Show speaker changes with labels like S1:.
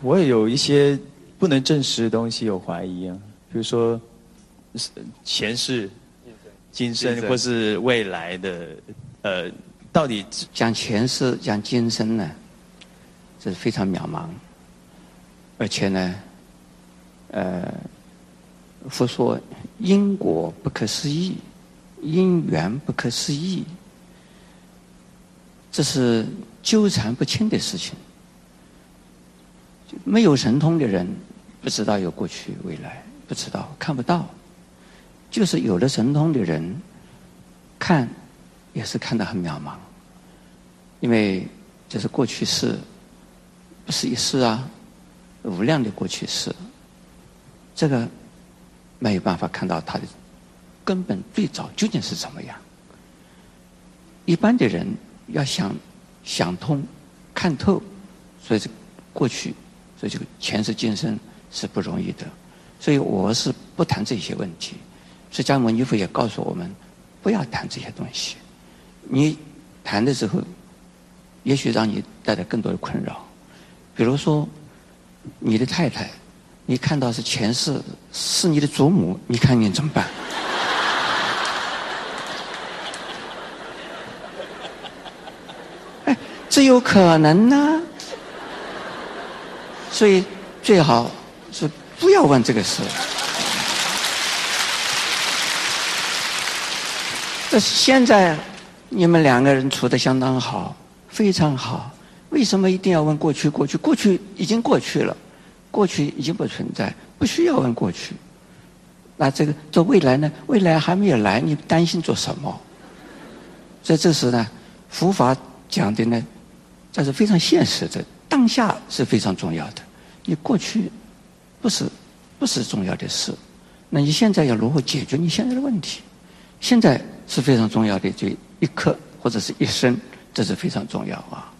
S1: 我也有一些不能证实的东西有怀疑啊，比如说是前世、今生或是未来的，呃，到底
S2: 讲前世、讲今生呢，这是非常渺茫，而且呢，呃，佛说因果不可思议，因缘不可思议，这是纠缠不清的事情。没有神通的人不知道有过去未来，不知道看不到；就是有了神通的人，看也是看得很渺茫，因为这是过去式，不是一世啊，无量的过去式，这个没有办法看到它的根本最早究竟是怎么样。一般的人要想想通、看透，所以这过去。所以这个前世今生是不容易的，所以我是不谈这些问题。释迦牟尼佛也告诉我们，不要谈这些东西。你谈的时候，也许让你带来更多的困扰。比如说，你的太太，你看到是前世是你的祖母，你看你怎么办？哎，这有可能呢。所以最好是不要问这个事。这现在你们两个人处的相当好，非常好。为什么一定要问过去？过去过去已经过去了，过去已经不存在，不需要问过去。那这个做未来呢？未来还没有来，你担心做什么？所以这时呢，佛法讲的呢，这是非常现实的。当下是非常重要的，你过去不是不是重要的事，那你现在要如何解决你现在的问题？现在是非常重要的，这一刻或者是一生，这是非常重要啊。